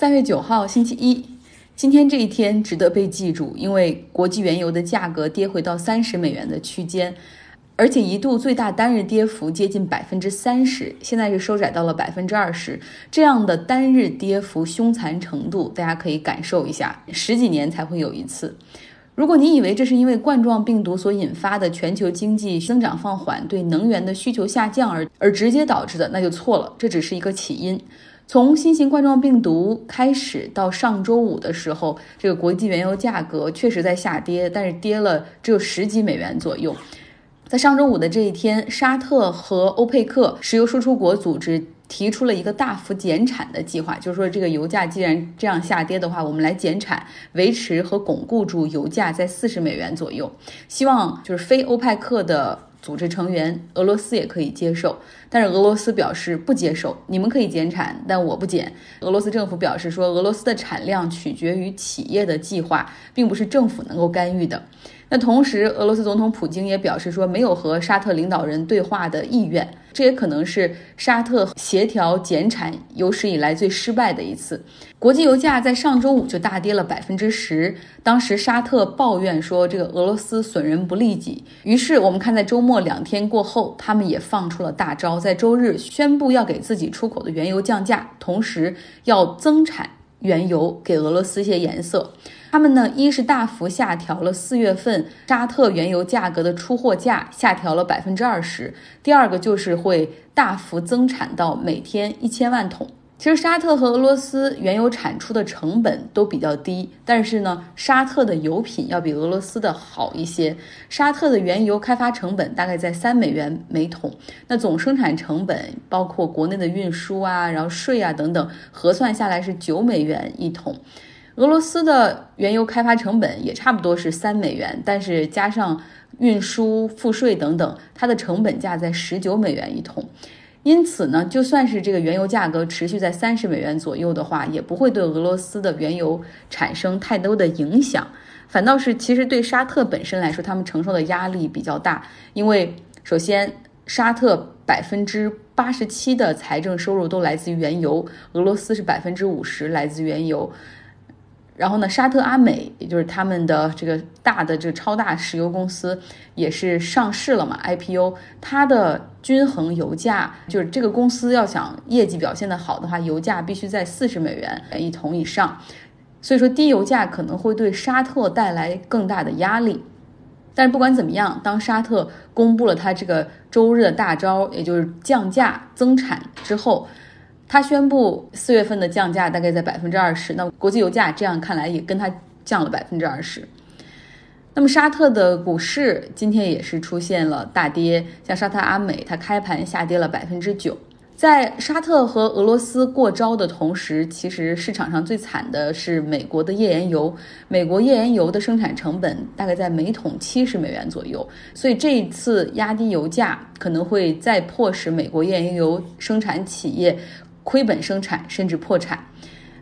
三月九号，星期一，今天这一天值得被记住，因为国际原油的价格跌回到三十美元的区间，而且一度最大单日跌幅接近百分之三十，现在是收窄到了百分之二十。这样的单日跌幅凶残程度，大家可以感受一下，十几年才会有一次。如果你以为这是因为冠状病毒所引发的全球经济增长放缓、对能源的需求下降而而直接导致的，那就错了，这只是一个起因。从新型冠状病毒开始到上周五的时候，这个国际原油价格确实在下跌，但是跌了只有十几美元左右。在上周五的这一天，沙特和欧佩克石油输出国组织提出了一个大幅减产的计划，就是说这个油价既然这样下跌的话，我们来减产，维持和巩固住油价在四十美元左右。希望就是非欧派克的。组织成员俄罗斯也可以接受，但是俄罗斯表示不接受。你们可以减产，但我不减。俄罗斯政府表示说，俄罗斯的产量取决于企业的计划，并不是政府能够干预的。那同时，俄罗斯总统普京也表示说，没有和沙特领导人对话的意愿。这也可能是沙特协调减产有史以来最失败的一次。国际油价在上周五就大跌了百分之十，当时沙特抱怨说这个俄罗斯损人不利己。于是我们看，在周末两天过后，他们也放出了大招，在周日宣布要给自己出口的原油降价，同时要增产。原油给俄罗斯一些颜色，他们呢，一是大幅下调了四月份沙特原油价格的出货价，下调了百分之二十；第二个就是会大幅增产到每天一千万桶。其实沙特和俄罗斯原油产出的成本都比较低，但是呢，沙特的油品要比俄罗斯的好一些。沙特的原油开发成本大概在三美元每桶，那总生产成本包括国内的运输啊，然后税啊等等，核算下来是九美元一桶。俄罗斯的原油开发成本也差不多是三美元，但是加上运输、赋税等等，它的成本价在十九美元一桶。因此呢，就算是这个原油价格持续在三十美元左右的话，也不会对俄罗斯的原油产生太多的影响，反倒是其实对沙特本身来说，他们承受的压力比较大。因为首先，沙特百分之八十七的财政收入都来自于原油，俄罗斯是百分之五十来自原油。然后呢，沙特阿美，也就是他们的这个大的这个超大石油公司，也是上市了嘛，IPO。它的均衡油价，就是这个公司要想业绩表现的好的话，油价必须在四十美元一桶以上。所以说，低油价可能会对沙特带来更大的压力。但是不管怎么样，当沙特公布了它这个周日的大招，也就是降价增产之后。他宣布四月份的降价大概在百分之二十，那国际油价这样看来也跟它降了百分之二十。那么沙特的股市今天也是出现了大跌，像沙特阿美，它开盘下跌了百分之九。在沙特和俄罗斯过招的同时，其实市场上最惨的是美国的页岩油。美国页岩油的生产成本大概在每桶七十美元左右，所以这一次压低油价可能会再迫使美国页岩油生产企业。亏本生产甚至破产，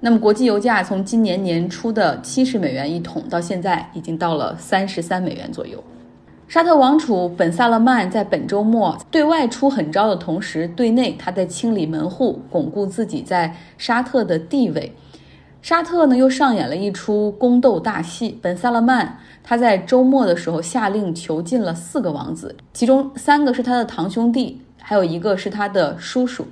那么国际油价从今年年初的七十美元一桶，到现在已经到了三十三美元左右。沙特王储本·萨勒曼在本周末对外出狠招的同时，对内他在清理门户，巩固自己在沙特的地位。沙特呢又上演了一出宫斗大戏，本·萨勒曼他在周末的时候下令囚禁了四个王子，其中三个是他的堂兄弟，还有一个是他的叔叔。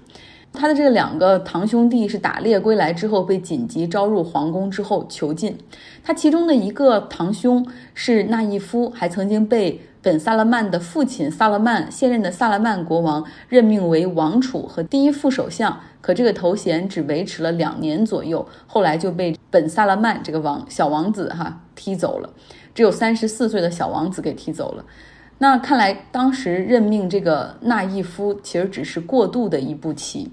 他的这两个堂兄弟是打猎归来之后被紧急招入皇宫之后囚禁。他其中的一个堂兄是纳伊夫，还曾经被本·萨勒曼的父亲萨勒曼现任的萨勒曼国王任命为王储和第一副首相。可这个头衔只维持了两年左右，后来就被本·萨勒曼这个王小王子哈踢走了，只有三十四岁的小王子给踢走了。那看来，当时任命这个纳伊夫其实只是过渡的一步棋。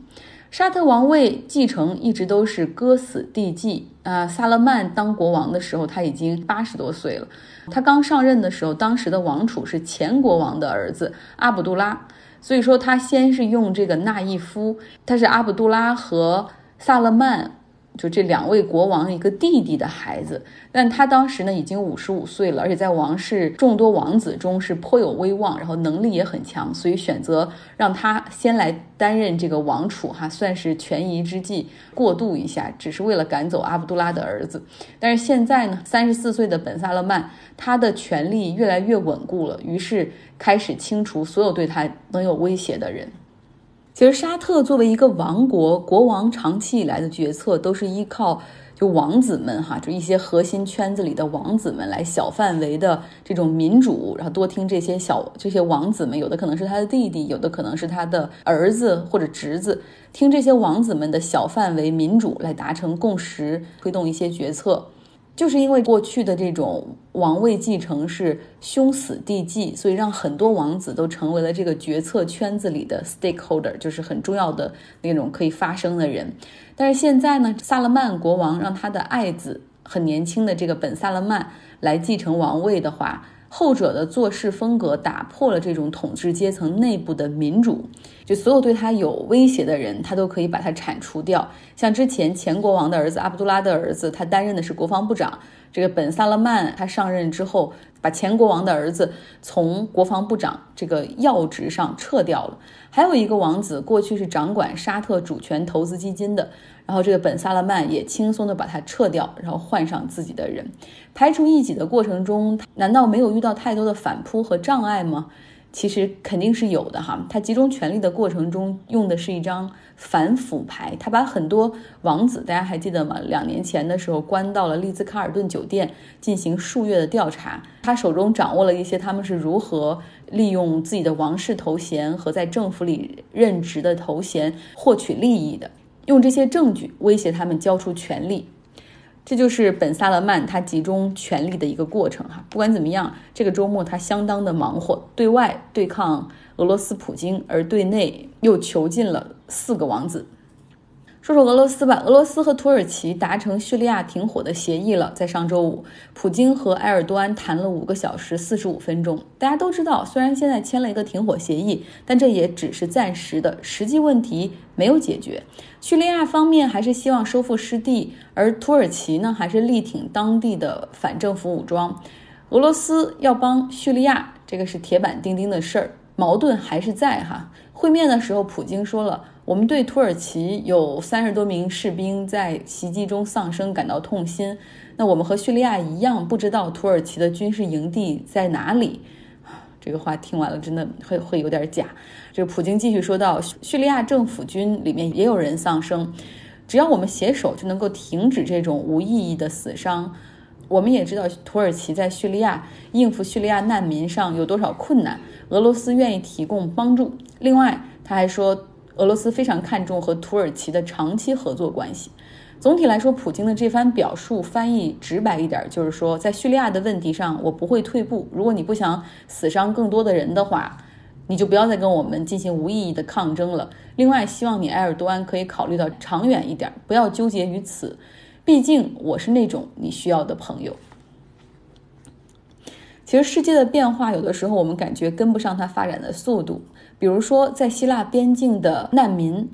沙特王位继承一直都是哥死弟继啊。萨勒曼当国王的时候，他已经八十多岁了。他刚上任的时候，当时的王储是前国王的儿子阿卜杜拉，所以说他先是用这个纳伊夫，他是阿卜杜拉和萨勒曼就这两位国王一个弟弟的孩子，但他当时呢已经五十五岁了，而且在王室众多王子中是颇有威望，然后能力也很强，所以选择让他先来担任这个王储，哈，算是权宜之计，过渡一下，只是为了赶走阿卜杜拉的儿子。但是现在呢，三十四岁的本萨勒曼，他的权力越来越稳固了，于是开始清除所有对他能有威胁的人。其实沙特作为一个王国，国王长期以来的决策都是依靠就王子们哈，就一些核心圈子里的王子们来小范围的这种民主，然后多听这些小这些王子们，有的可能是他的弟弟，有的可能是他的儿子或者侄子，听这些王子们的小范围民主来达成共识，推动一些决策。就是因为过去的这种王位继承是兄死弟继，所以让很多王子都成为了这个决策圈子里的 stakeholder，就是很重要的那种可以发声的人。但是现在呢，萨勒曼国王让他的爱子很年轻的这个本萨勒曼来继承王位的话。后者的做事风格打破了这种统治阶层内部的民主，就所有对他有威胁的人，他都可以把他铲除掉。像之前前国王的儿子阿卜杜拉的儿子，他担任的是国防部长。这个本萨勒曼他上任之后，把前国王的儿子从国防部长这个要职上撤掉了。还有一个王子过去是掌管沙特主权投资基金的。然后这个本萨勒曼也轻松的把他撤掉，然后换上自己的人，排除异己的过程中，难道没有遇到太多的反扑和障碍吗？其实肯定是有的哈。他集中权力的过程中用的是一张反腐牌，他把很多王子，大家还记得吗？两年前的时候关到了丽兹卡尔顿酒店进行数月的调查，他手中掌握了一些他们是如何利用自己的王室头衔和在政府里任职的头衔获取利益的。用这些证据威胁他们交出权力，这就是本萨勒曼他集中权力的一个过程哈。不管怎么样，这个周末他相当的忙活，对外对抗俄罗斯普京，而对内又囚禁了四个王子。说说俄罗斯吧，俄罗斯和土耳其达成叙利亚停火的协议了。在上周五，普京和埃尔多安谈了五个小时四十五分钟。大家都知道，虽然现在签了一个停火协议，但这也只是暂时的，实际问题没有解决。叙利亚方面还是希望收复失地，而土耳其呢，还是力挺当地的反政府武装。俄罗斯要帮叙利亚，这个是铁板钉钉的事儿，矛盾还是在哈。会面的时候，普京说了。我们对土耳其有三十多名士兵在袭击中丧生感到痛心。那我们和叙利亚一样，不知道土耳其的军事营地在哪里。这个话听完了，真的会会有点假。这个普京继续说道：“叙利亚政府军里面也有人丧生，只要我们携手，就能够停止这种无意义的死伤。我们也知道土耳其在叙利亚应付叙利亚难民上有多少困难，俄罗斯愿意提供帮助。另外，他还说。”俄罗斯非常看重和土耳其的长期合作关系。总体来说，普京的这番表述翻译直白一点，就是说，在叙利亚的问题上，我不会退步。如果你不想死伤更多的人的话，你就不要再跟我们进行无意义的抗争了。另外，希望你埃尔多安可以考虑到长远一点，不要纠结于此。毕竟，我是那种你需要的朋友。其实，世界的变化有的时候我们感觉跟不上它发展的速度。比如说，在希腊边境的难民，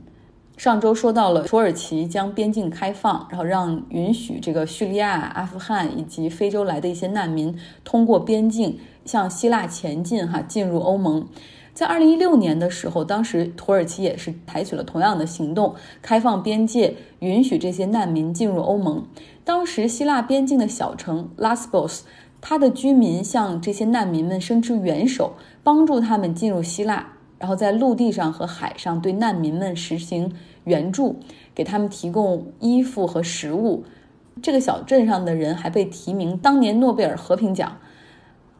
上周说到了土耳其将边境开放，然后让允许这个叙利亚、阿富汗以及非洲来的一些难民通过边境向希腊前进，哈，进入欧盟。在二零一六年的时候，当时土耳其也是采取了同样的行动，开放边界，允许这些难民进入欧盟。当时希腊边境的小城拉斯波斯，它的居民向这些难民们伸出援手，帮助他们进入希腊。然后在陆地上和海上对难民们实行援助，给他们提供衣服和食物。这个小镇上的人还被提名当年诺贝尔和平奖。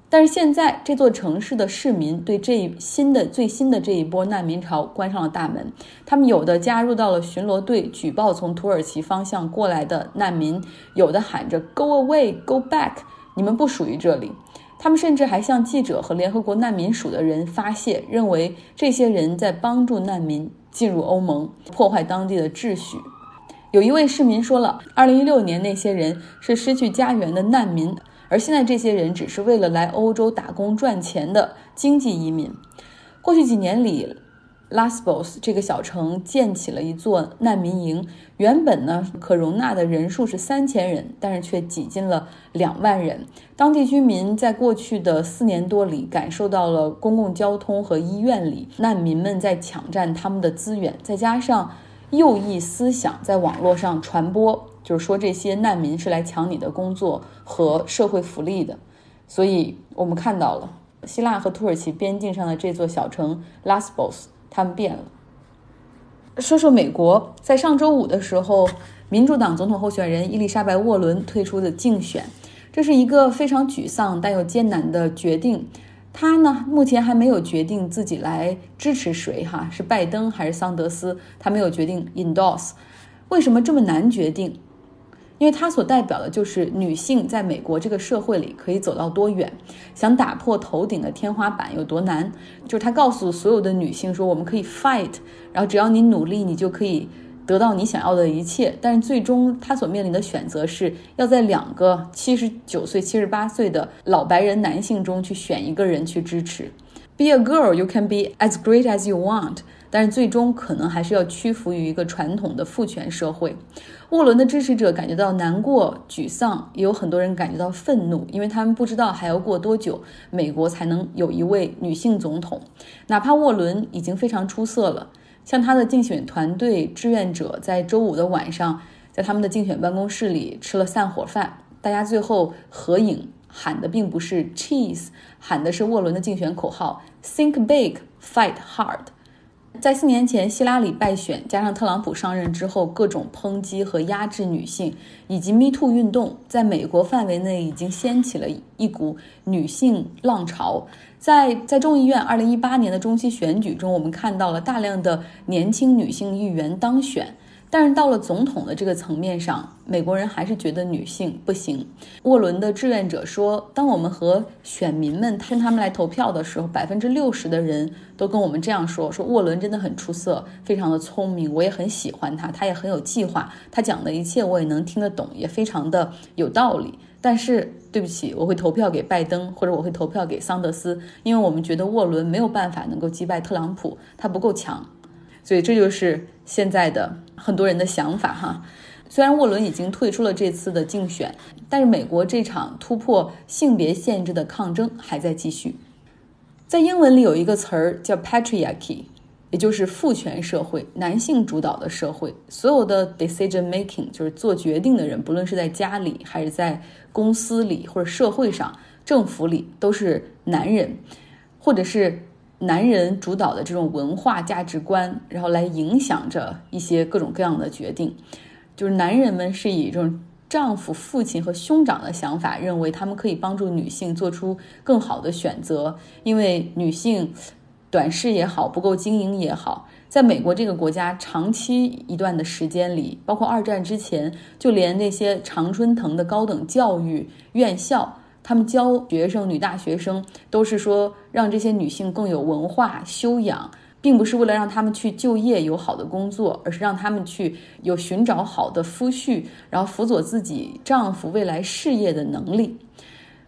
但是现在这座城市的市民对这一新的最新的这一波难民潮关上了大门。他们有的加入到了巡逻队，举报从土耳其方向过来的难民；有的喊着 “Go away, go back”，你们不属于这里。他们甚至还向记者和联合国难民署的人发泄，认为这些人在帮助难民进入欧盟，破坏当地的秩序。有一位市民说了：“2016 年那些人是失去家园的难民，而现在这些人只是为了来欧洲打工赚钱的经济移民。”过去几年里，拉斯波斯这个小城建起了一座难民营，原本呢可容纳的人数是三千人，但是却挤进了两万人。当地居民在过去的四年多里感受到了公共交通和医院里难民们在抢占他们的资源，再加上右翼思想在网络上传播，就是说这些难民是来抢你的工作和社会福利的，所以我们看到了希腊和土耳其边境上的这座小城拉斯波斯。他们变了。说说美国，在上周五的时候，民主党总统候选人伊丽莎白·沃伦推出的竞选，这是一个非常沮丧但又艰难的决定。他呢，目前还没有决定自己来支持谁，哈，是拜登还是桑德斯？他没有决定 endorse。为什么这么难决定？因为它所代表的就是女性在美国这个社会里可以走到多远，想打破头顶的天花板有多难。就是他告诉所有的女性说，我们可以 fight，然后只要你努力，你就可以得到你想要的一切。但是最终她所面临的选择是要在两个七十九岁、七十八岁的老白人男性中去选一个人去支持。Be a girl, you can be as great as you want. 但是最终可能还是要屈服于一个传统的父权社会。沃伦的支持者感觉到难过、沮丧，也有很多人感觉到愤怒，因为他们不知道还要过多久，美国才能有一位女性总统。哪怕沃伦已经非常出色了，像他的竞选团队志愿者在周五的晚上，在他们的竞选办公室里吃了散伙饭，大家最后合影喊的并不是 cheese，喊的是沃伦的竞选口号：Think big, fight hard。在四年前希拉里败选，加上特朗普上任之后各种抨击和压制女性，以及 Me Too 运动，在美国范围内已经掀起了一股女性浪潮。在在众议院二零一八年的中期选举中，我们看到了大量的年轻女性议员当选。但是到了总统的这个层面上，美国人还是觉得女性不行。沃伦的志愿者说，当我们和选民们跟他们来投票的时候，百分之六十的人都跟我们这样说：说沃伦真的很出色，非常的聪明，我也很喜欢他，他也很有计划，他讲的一切我也能听得懂，也非常的有道理。但是对不起，我会投票给拜登，或者我会投票给桑德斯，因为我们觉得沃伦没有办法能够击败特朗普，他不够强。所以这就是现在的很多人的想法哈。虽然沃伦已经退出了这次的竞选，但是美国这场突破性别限制的抗争还在继续。在英文里有一个词儿叫 patriarchy，也就是父权社会、男性主导的社会。所有的 decision making，就是做决定的人，不论是在家里还是在公司里或者社会上、政府里，都是男人，或者是。男人主导的这种文化价值观，然后来影响着一些各种各样的决定。就是男人们是以这种丈夫、父亲和兄长的想法，认为他们可以帮助女性做出更好的选择。因为女性短视也好，不够精英也好，在美国这个国家，长期一段的时间里，包括二战之前，就连那些常春藤的高等教育院校。他们教学生，女大学生都是说让这些女性更有文化修养，并不是为了让他们去就业有好的工作，而是让他们去有寻找好的夫婿，然后辅佐自己丈夫未来事业的能力。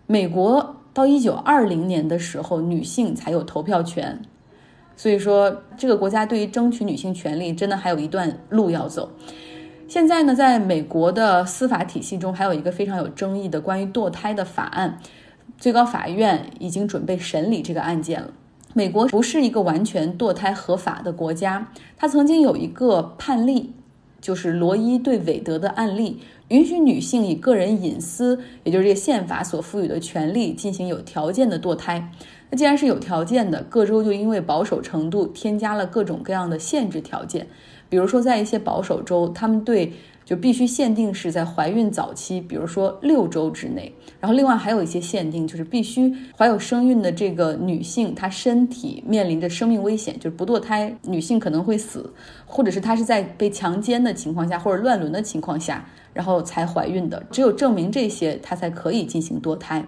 美国到一九二零年的时候，女性才有投票权，所以说这个国家对于争取女性权利，真的还有一段路要走。现在呢，在美国的司法体系中，还有一个非常有争议的关于堕胎的法案，最高法院已经准备审理这个案件了。美国不是一个完全堕胎合法的国家，它曾经有一个判例，就是罗伊对韦德的案例，允许女性以个人隐私，也就是这个宪法所赋予的权利进行有条件的堕胎。那既然是有条件的，各州就因为保守程度添加了各种各样的限制条件。比如说，在一些保守州，他们对就必须限定是在怀孕早期，比如说六周之内。然后，另外还有一些限定，就是必须怀有身孕的这个女性，她身体面临着生命危险，就是不堕胎，女性可能会死，或者是她是在被强奸的情况下或者乱伦的情况下，然后才怀孕的。只有证明这些，她才可以进行堕胎。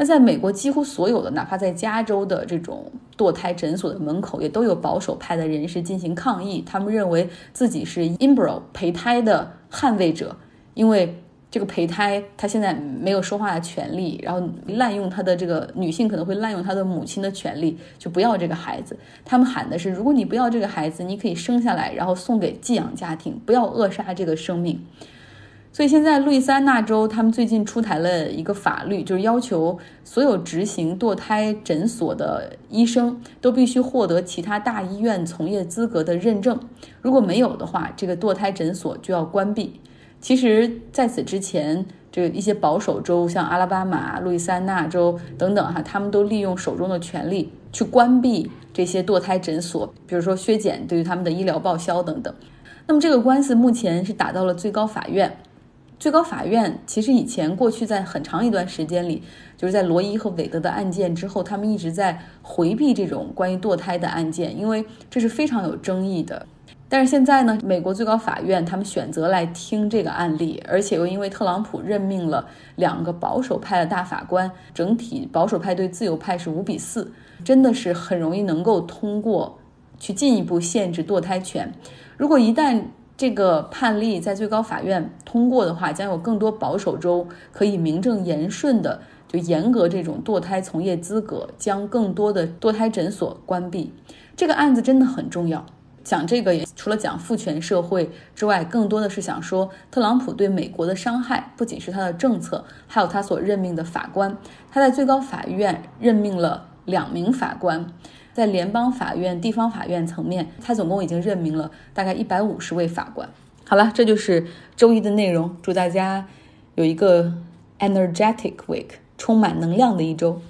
那在美国，几乎所有的，哪怕在加州的这种堕胎诊所的门口，也都有保守派的人士进行抗议。他们认为自己是 embryo（ 胚胎的捍卫者，因为这个胚胎他现在没有说话的权利，然后滥用他的这个女性可能会滥用他的母亲的权利，就不要这个孩子。他们喊的是，如果你不要这个孩子，你可以生下来，然后送给寄养家庭，不要扼杀这个生命。所以现在路易斯安那州他们最近出台了一个法律，就是要求所有执行堕胎诊所的医生都必须获得其他大医院从业资格的认证，如果没有的话，这个堕胎诊所就要关闭。其实，在此之前，这一些保守州，像阿拉巴马、路易斯安那州等等，哈，他们都利用手中的权力去关闭这些堕胎诊所，比如说削减对于他们的医疗报销等等。那么，这个官司目前是打到了最高法院。最高法院其实以前过去在很长一段时间里，就是在罗伊和韦德的案件之后，他们一直在回避这种关于堕胎的案件，因为这是非常有争议的。但是现在呢，美国最高法院他们选择来听这个案例，而且又因为特朗普任命了两个保守派的大法官，整体保守派对自由派是五比四，真的是很容易能够通过去进一步限制堕胎权。如果一旦这个判例在最高法院通过的话，将有更多保守州可以名正言顺的就严格这种堕胎从业资格，将更多的堕胎诊所关闭。这个案子真的很重要。讲这个也除了讲父权社会之外，更多的是想说特朗普对美国的伤害，不仅是他的政策，还有他所任命的法官。他在最高法院任命了两名法官，在联邦法院、地方法院层面，他总共已经任命了大概一百五十位法官。好了，这就是周一的内容。祝大家有一个 energetic week，充满能量的一周。